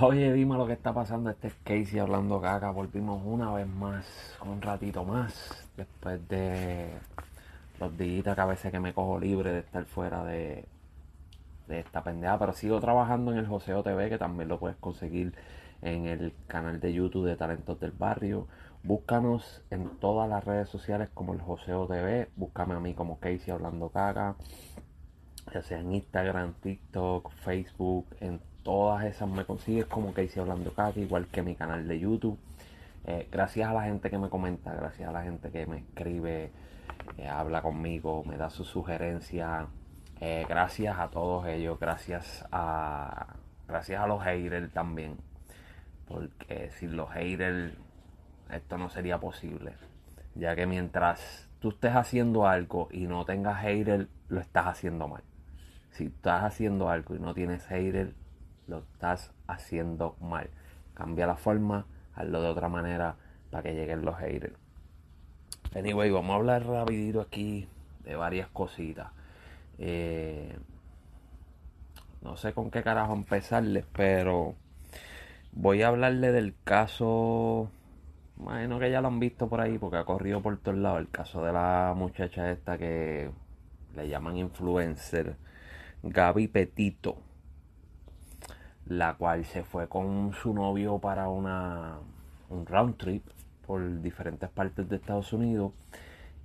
Oye, dime lo que está pasando. Este es Casey hablando caca. Volvimos una vez más, un ratito más, después de los días que a veces que me cojo libre de estar fuera de, de esta pendeja. Pero sigo trabajando en el Joseo TV, que también lo puedes conseguir en el canal de YouTube de Talentos del Barrio. Búscanos en todas las redes sociales como el Joseo TV. Búscame a mí como Casey hablando caca. Ya sea en Instagram, TikTok, Facebook, en todas esas me consigues como Casey hablando caca, igual que mi canal de YouTube. Eh, gracias a la gente que me comenta, gracias a la gente que me escribe, eh, habla conmigo, me da sus sugerencias. Eh, gracias a todos ellos, gracias a gracias a los haters también. Porque sin los haters esto no sería posible. Ya que mientras tú estés haciendo algo y no tengas hater, lo estás haciendo mal. Si estás haciendo algo y no tienes hater, lo estás haciendo mal. Cambia la forma, hazlo de otra manera para que lleguen los haters. Anyway, vamos a hablar rapidito aquí de varias cositas. Eh, no sé con qué carajo empezarles, pero voy a hablarle del caso Imagino que ya lo han visto por ahí porque ha corrido por todos lados. El caso de la muchacha esta que le llaman influencer, Gaby Petito, la cual se fue con su novio para una, un round trip por diferentes partes de Estados Unidos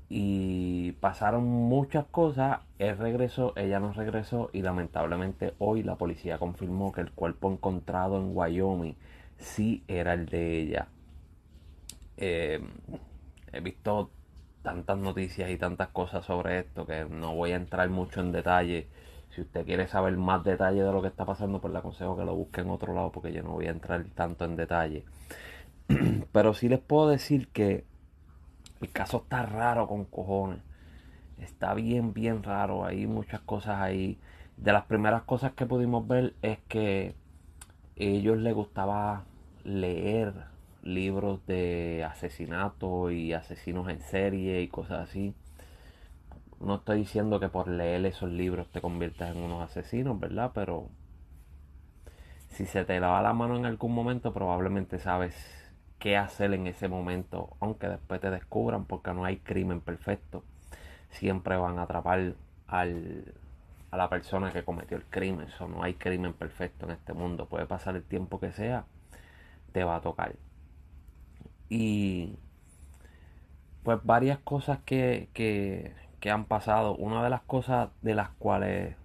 y pasaron muchas cosas. Él regresó, ella no regresó y lamentablemente hoy la policía confirmó que el cuerpo encontrado en Wyoming sí era el de ella. Eh, he visto tantas noticias y tantas cosas sobre esto que no voy a entrar mucho en detalle. Si usted quiere saber más detalle de lo que está pasando, pues le aconsejo que lo busque en otro lado porque yo no voy a entrar tanto en detalle. Pero sí les puedo decir que el caso está raro con cojones. Está bien, bien raro. Hay muchas cosas ahí. De las primeras cosas que pudimos ver es que ellos les gustaba leer libros de asesinato y asesinos en serie y cosas así. No estoy diciendo que por leer esos libros te conviertas en unos asesinos, ¿verdad? Pero si se te lava la mano en algún momento, probablemente sabes qué hacer en ese momento, aunque después te descubran, porque no hay crimen perfecto. Siempre van a atrapar al, a la persona que cometió el crimen. Eso no hay crimen perfecto en este mundo. Puede pasar el tiempo que sea, te va a tocar. Y pues varias cosas que, que, que han pasado. Una de las cosas de las cuales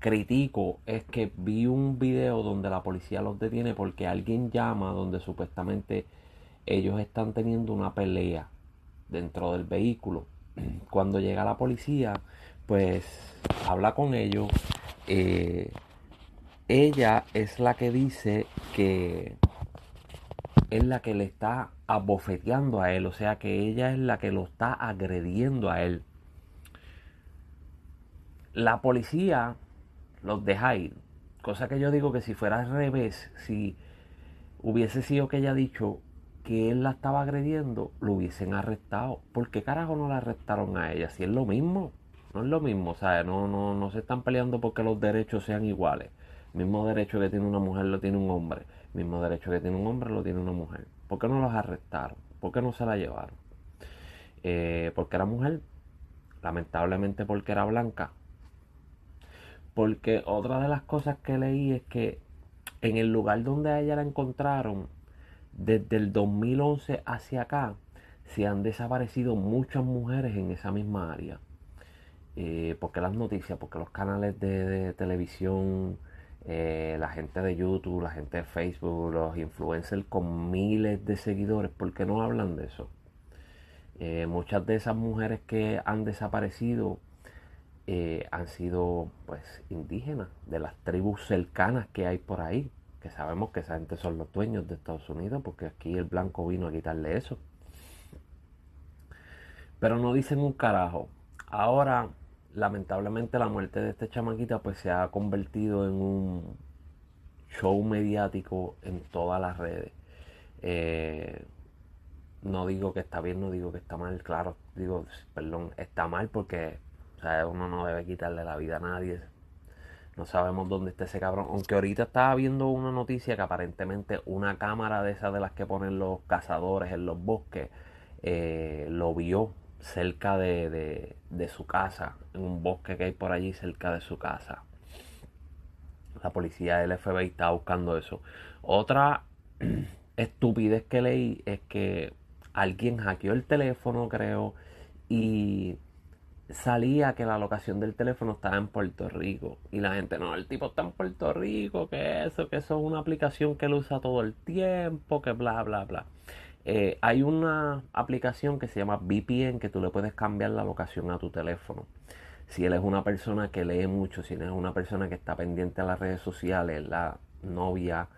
critico es que vi un video donde la policía los detiene porque alguien llama donde supuestamente ellos están teniendo una pelea dentro del vehículo. Cuando llega la policía, pues habla con ellos. Eh, ella es la que dice que es la que le está abofeteando a él, o sea que ella es la que lo está agrediendo a él. La policía los deja ir, cosa que yo digo que si fuera al revés, si hubiese sido que ella dicho que él la estaba agrediendo, lo hubiesen arrestado. ¿Por qué carajo no la arrestaron a ella? Si es lo mismo, no es lo mismo, sea, no, no, no se están peleando porque los derechos sean iguales. Mismo derecho que tiene una mujer lo tiene un hombre mismo derecho que tiene un hombre lo tiene una mujer. ¿Por qué no los arrestaron? ¿Por qué no se la llevaron? Eh, porque era mujer, lamentablemente porque era blanca. Porque otra de las cosas que leí es que en el lugar donde ella la encontraron, desde el 2011 hacia acá, se han desaparecido muchas mujeres en esa misma área. Eh, porque las noticias, porque los canales de televisión eh, la gente de YouTube, la gente de Facebook, los influencers con miles de seguidores, ¿por qué no hablan de eso? Eh, muchas de esas mujeres que han desaparecido eh, han sido pues indígenas de las tribus cercanas que hay por ahí, que sabemos que esa gente son los dueños de Estados Unidos, porque aquí el blanco vino a quitarle eso. Pero no dicen un carajo. Ahora lamentablemente la muerte de esta chamaquita pues se ha convertido en un show mediático en todas las redes. Eh, no digo que está bien, no digo que está mal, claro, digo, perdón, está mal porque uno no debe quitarle la vida a nadie. No sabemos dónde está ese cabrón. Aunque ahorita estaba viendo una noticia que aparentemente una cámara de esas de las que ponen los cazadores en los bosques eh, lo vio cerca de, de, su casa, en un bosque que hay por allí cerca de su casa. La policía del FBI está buscando eso. Otra estupidez que leí es que alguien hackeó el teléfono, creo, y salía que la locación del teléfono estaba en Puerto Rico. Y la gente, no, el tipo está en Puerto Rico, que eso, que eso es una aplicación que él usa todo el tiempo, que bla, bla, bla. Eh, hay una aplicación que se llama VPN que tú le puedes cambiar la locación a tu teléfono. Si él es una persona que lee mucho, si él es una persona que está pendiente a las redes sociales, la novia,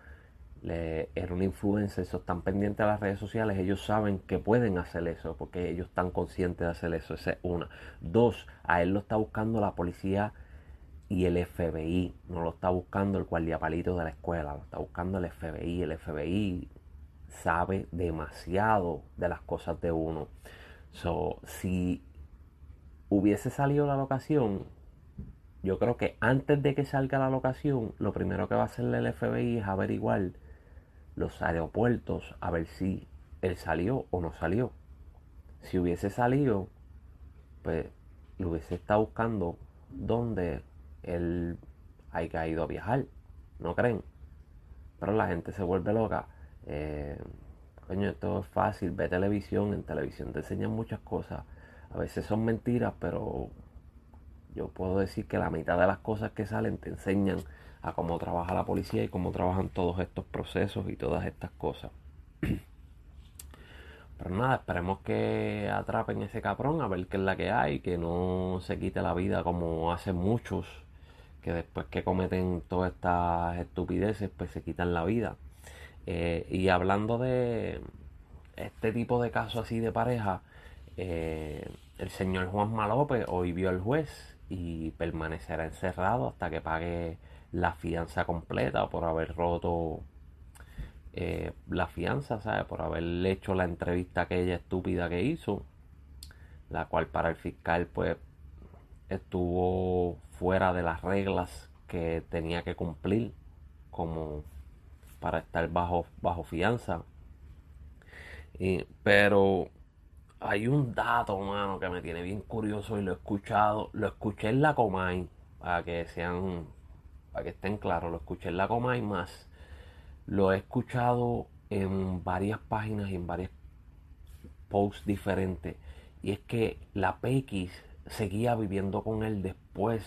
le, era una influencer, eso, están pendientes a las redes sociales, ellos saben que pueden hacer eso, porque ellos están conscientes de hacer eso. Esa es una. Dos, a él lo está buscando la policía y el FBI, no lo está buscando el guardiapalito de la escuela, lo está buscando el FBI. El FBI sabe demasiado de las cosas de uno. So, si hubiese salido la locación, yo creo que antes de que salga la locación, lo primero que va a hacer el FBI es averiguar los aeropuertos a ver si él salió o no salió. Si hubiese salido, pues lo hubiese estado buscando donde él haya ido a viajar. ¿No creen? Pero la gente se vuelve loca. Eh, coño, esto es fácil. Ve televisión. En televisión te enseñan muchas cosas. A veces son mentiras, pero yo puedo decir que la mitad de las cosas que salen te enseñan a cómo trabaja la policía y cómo trabajan todos estos procesos y todas estas cosas. Pero nada, esperemos que atrapen ese caprón, a ver qué es la que hay, que no se quite la vida como hacen muchos, que después que cometen todas estas estupideces, pues se quitan la vida. Eh, y hablando de este tipo de casos así de pareja, eh, el señor Juan Malope hoy vio al juez y permanecerá encerrado hasta que pague la fianza completa por haber roto eh, la fianza, ¿sabes? Por haberle hecho la entrevista aquella estúpida que hizo, la cual para el fiscal pues estuvo fuera de las reglas que tenía que cumplir como para estar bajo, bajo fianza. Y, pero hay un dato, mano, que me tiene bien curioso y lo he escuchado, lo escuché en la Comay, para que sean para que estén claros, lo escuché en la coma y más. Lo he escuchado en varias páginas y en varios posts diferentes. Y es que la PX seguía viviendo con él después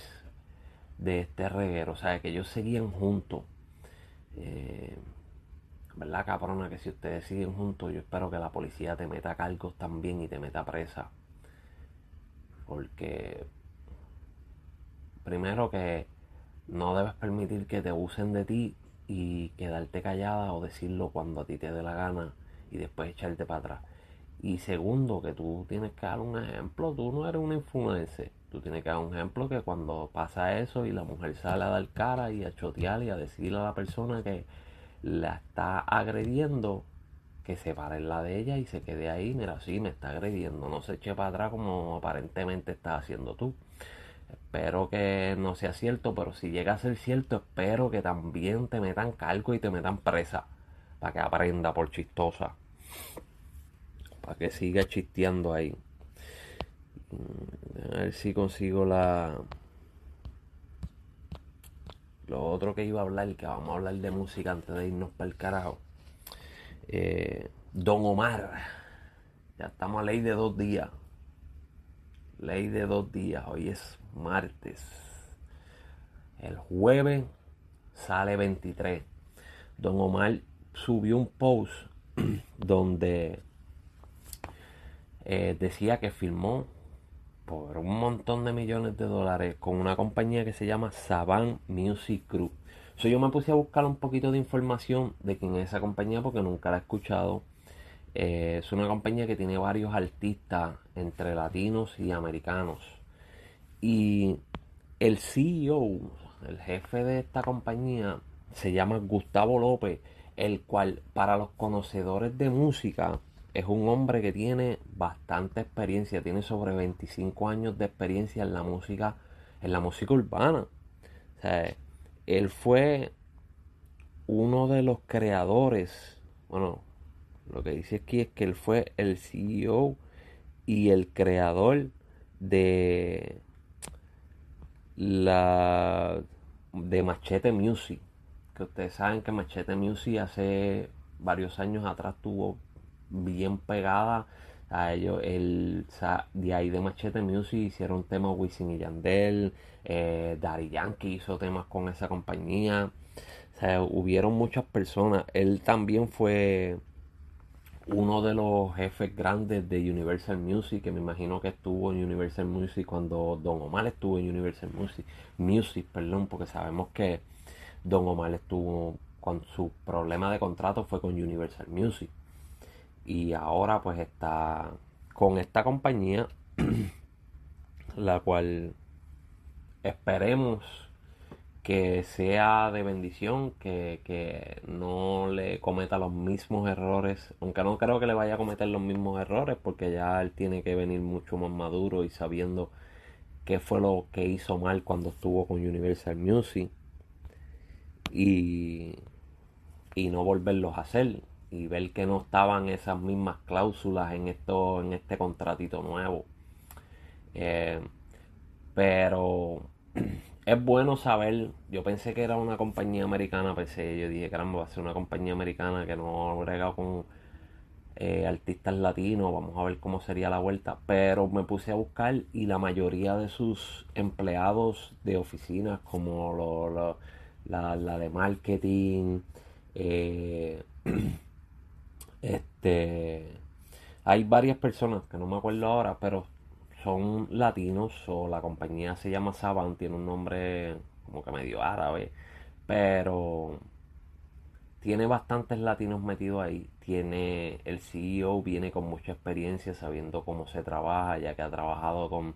de este reguero. O sea, que ellos seguían juntos. Eh, ¿Verdad, cabrona? Que si ustedes siguen juntos, yo espero que la policía te meta cargos también y te meta presa. Porque, primero que no debes permitir que te usen de ti y quedarte callada o decirlo cuando a ti te dé la gana y después echarte para atrás. Y segundo, que tú tienes que dar un ejemplo, tú no eres una influencer. Tú tienes que dar un ejemplo que cuando pasa eso y la mujer sale a dar cara y a chotear y a decirle a la persona que la está agrediendo, que se pare en la de ella y se quede ahí, mira, sí, me está agrediendo, no se eche para atrás como aparentemente estás haciendo tú. Espero que no sea cierto, pero si llega a ser cierto, espero que también te metan cargo y te metan presa. Para que aprenda por chistosa. Para que siga chisteando ahí. A ver si consigo la. Lo otro que iba a hablar, que vamos a hablar de música antes de irnos para el carajo. Eh, Don Omar. Ya estamos a ley de dos días. Ley de dos días. Hoy es martes. El jueves sale 23. Don Omar subió un post donde eh, decía que filmó por un montón de millones de dólares con una compañía que se llama Saban Music Group. Yo me puse a buscar un poquito de información de quién es esa compañía porque nunca la he escuchado. Eh, es una compañía que tiene varios artistas entre latinos y americanos. Y el CEO, el jefe de esta compañía, se llama Gustavo López, el cual para los conocedores de música es un hombre que tiene bastante experiencia, tiene sobre 25 años de experiencia en la música, en la música urbana. él fue uno de los creadores, bueno, lo que dice aquí es que él fue el CEO y el creador de la de Machete Music. Que ustedes saben que Machete Music hace varios años atrás tuvo bien pegada a ellos. El, de ahí de Machete Music hicieron temas Wisin y Yandel. Eh, Yankee hizo temas con esa compañía. O sea, hubieron muchas personas. Él también fue uno de los jefes grandes de Universal Music, que me imagino que estuvo en Universal Music cuando Don Omar estuvo en Universal Music, Music, perdón, porque sabemos que Don Omar estuvo con su problema de contrato fue con Universal Music. Y ahora pues está con esta compañía, la cual esperemos que sea de bendición, que, no le cometa los mismos errores, aunque no creo que le vaya a cometer los mismos errores, porque ya él tiene que venir mucho más maduro y sabiendo qué fue lo que hizo mal cuando estuvo con Universal Music y, y no volverlos a hacer y ver que no estaban esas mismas cláusulas en esto en este contratito nuevo. Eh, pero es bueno saber. Yo pensé que era una compañía americana, pensé, yo dije, caramba, va a ser una compañía americana que no agregado con eh, artistas latinos, vamos a ver cómo sería la vuelta. Pero me puse a buscar y la mayoría de sus empleados de oficinas, como lo, la, la, de marketing, eh, este, hay varias personas que no me acuerdo ahora, pero son latinos o la compañía se llama Saban, tiene un nombre como que medio árabe, pero tiene bastantes latinos metidos ahí. Tiene el CEO viene con mucha experiencia sabiendo cómo se trabaja, ya que ha trabajado con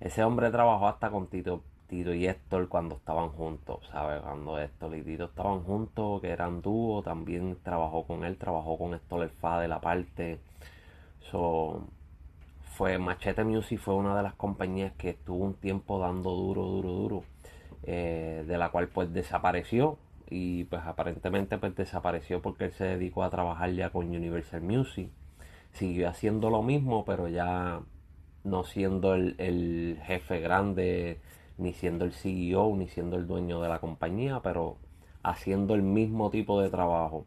ese hombre trabajó hasta con Tito Tito y Héctor cuando estaban juntos, ¿sabes? Cuando Héctor y Tito estaban juntos, que eran dúo, también trabajó con él, trabajó con Héctor el Fa de la parte. So, fue Machete Music fue una de las compañías que estuvo un tiempo dando duro, duro, duro, eh, de la cual pues desapareció y pues aparentemente pues desapareció porque él se dedicó a trabajar ya con Universal Music. Siguió haciendo lo mismo, pero ya no siendo el, el jefe grande, ni siendo el CEO, ni siendo el dueño de la compañía, pero haciendo el mismo tipo de trabajo.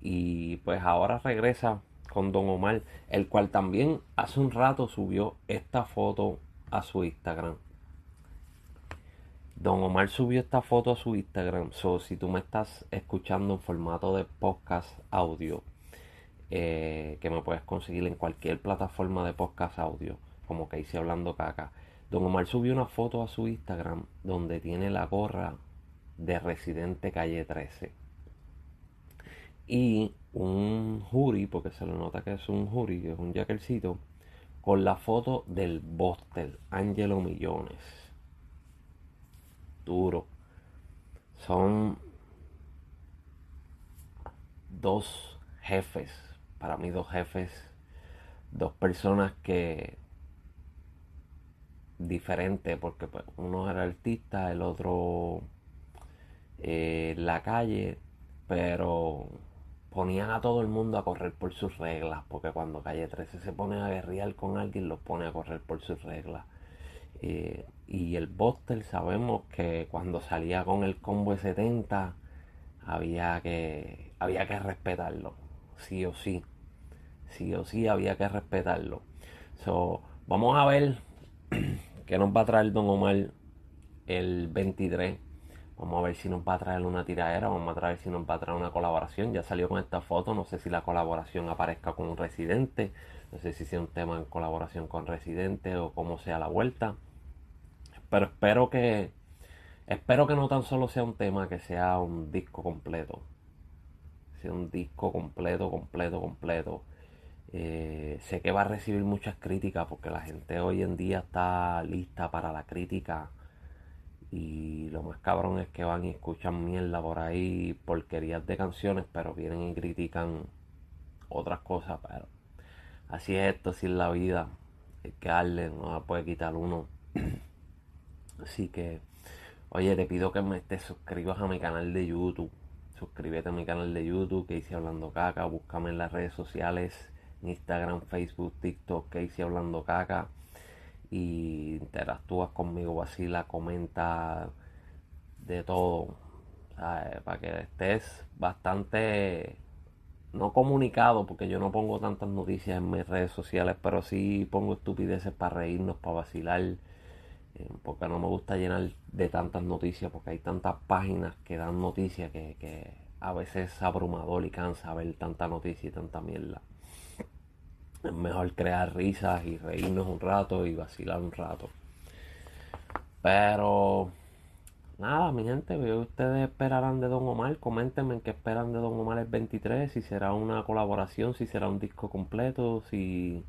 Y pues ahora regresa Don Omar, el cual también hace un rato subió esta foto a su Instagram. Don Omar subió esta foto a su Instagram. So, si tú me estás escuchando en formato de podcast audio, eh, que me puedes conseguir en cualquier plataforma de podcast audio, como que hice hablando caca. Don Omar subió una foto a su Instagram donde tiene la gorra de Residente Calle 13. Y un jury, porque se le nota que es un jury, que es un jackercito, con la foto del Bostel, Angelo Millones. Duro. Son dos jefes, para mí dos jefes, dos personas que diferentes, porque pues, uno era artista, el otro eh, la calle, pero ponían a todo el mundo a correr por sus reglas, porque cuando Calle 13 se pone a guerrear con alguien, los pone a correr por sus reglas. Eh, y el Buster sabemos que cuando salía con el combo de 70 había que, había que respetarlo, sí o sí, sí o sí había que respetarlo. So, vamos a ver qué nos va a traer Don Omar el 23 Vamos a ver si nos va a traer una tiradera, vamos a traer si nos va a traer una colaboración. Ya salió con esta foto, no sé si la colaboración aparezca con un residente, no sé si sea un tema en colaboración con residente o cómo sea la vuelta. Pero espero que espero que no tan solo sea un tema, que sea un disco completo. Sea un disco completo, completo, completo. Eh, sé que va a recibir muchas críticas porque la gente hoy en día está lista para la crítica y lo más cabrón es que van y escuchan mierda por ahí, porquerías de canciones, pero vienen y critican otras cosas. Pero así es esto, así es la vida. Es que darle, no la puede quitar uno. Así que Oye, te pido que me te suscribas a mi canal de YouTube. Suscríbete a mi canal de YouTube, que hice hablando caca. Búscame en las redes sociales, Instagram, Facebook, TikTok, que hice hablando caca. Y interactúas conmigo, vacila, comenta de todo. Para que estés bastante no comunicado, porque yo no pongo tantas noticias en mis redes sociales, pero sí pongo estupideces para reírnos, para vacilar, eh, porque no me gusta llenar de tantas noticias, porque hay tantas páginas que dan noticias que, a veces es abrumador y cansa ver tanta noticia y tanta mierda. Es mejor crear risas y reírnos un rato y vacilar un rato. Pero nada, mi gente, ustedes esperarán de Don Omar. Coméntenme en qué esperan de Don Omar el 23, si será una colaboración, si será un disco completo, si,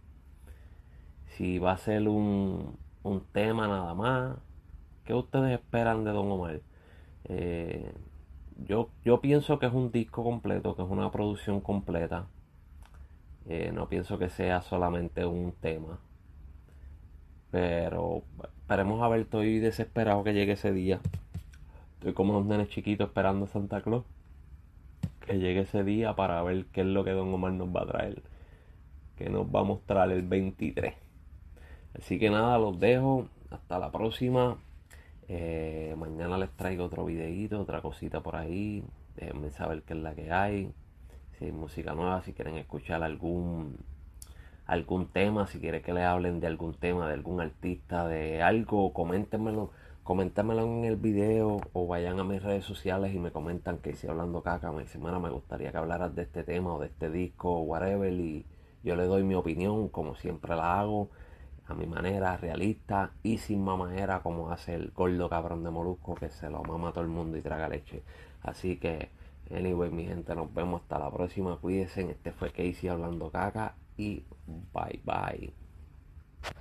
si va a ser un, un tema nada más. ¿Qué ustedes esperan de Don Omar? Eh, yo, yo pienso que es un disco completo, que es una producción completa. Eh, no pienso que sea solamente un tema. Pero esperemos a ver, estoy desesperado que llegue ese día. Estoy como los nenes chiquitos esperando a Santa Claus. Que llegue ese día para ver qué es lo que Don Omar nos va a traer. Que nos va a mostrar el 23. Así que nada, los dejo. Hasta la próxima. Eh, mañana les traigo otro videito, otra cosita por ahí. Déjenme saber qué es la que hay. Si música nueva, si quieren escuchar algún algún tema, si quieren que les hablen de algún tema, de algún artista, de algo, coméntenmelo coméntamelo en el video o vayan a mis redes sociales y me comentan que si hablando caca, me dicen, me gustaría que hablaras de este tema o de este disco o whatever y yo le doy mi opinión como siempre la hago a mi manera realista y sin mamajera como hace el gordo cabrón de Molusco que se lo mama a todo el mundo y traga leche. Así que, anyway, mi gente, nos vemos hasta la próxima. Cuídense. Este fue Casey hablando caca y bye bye.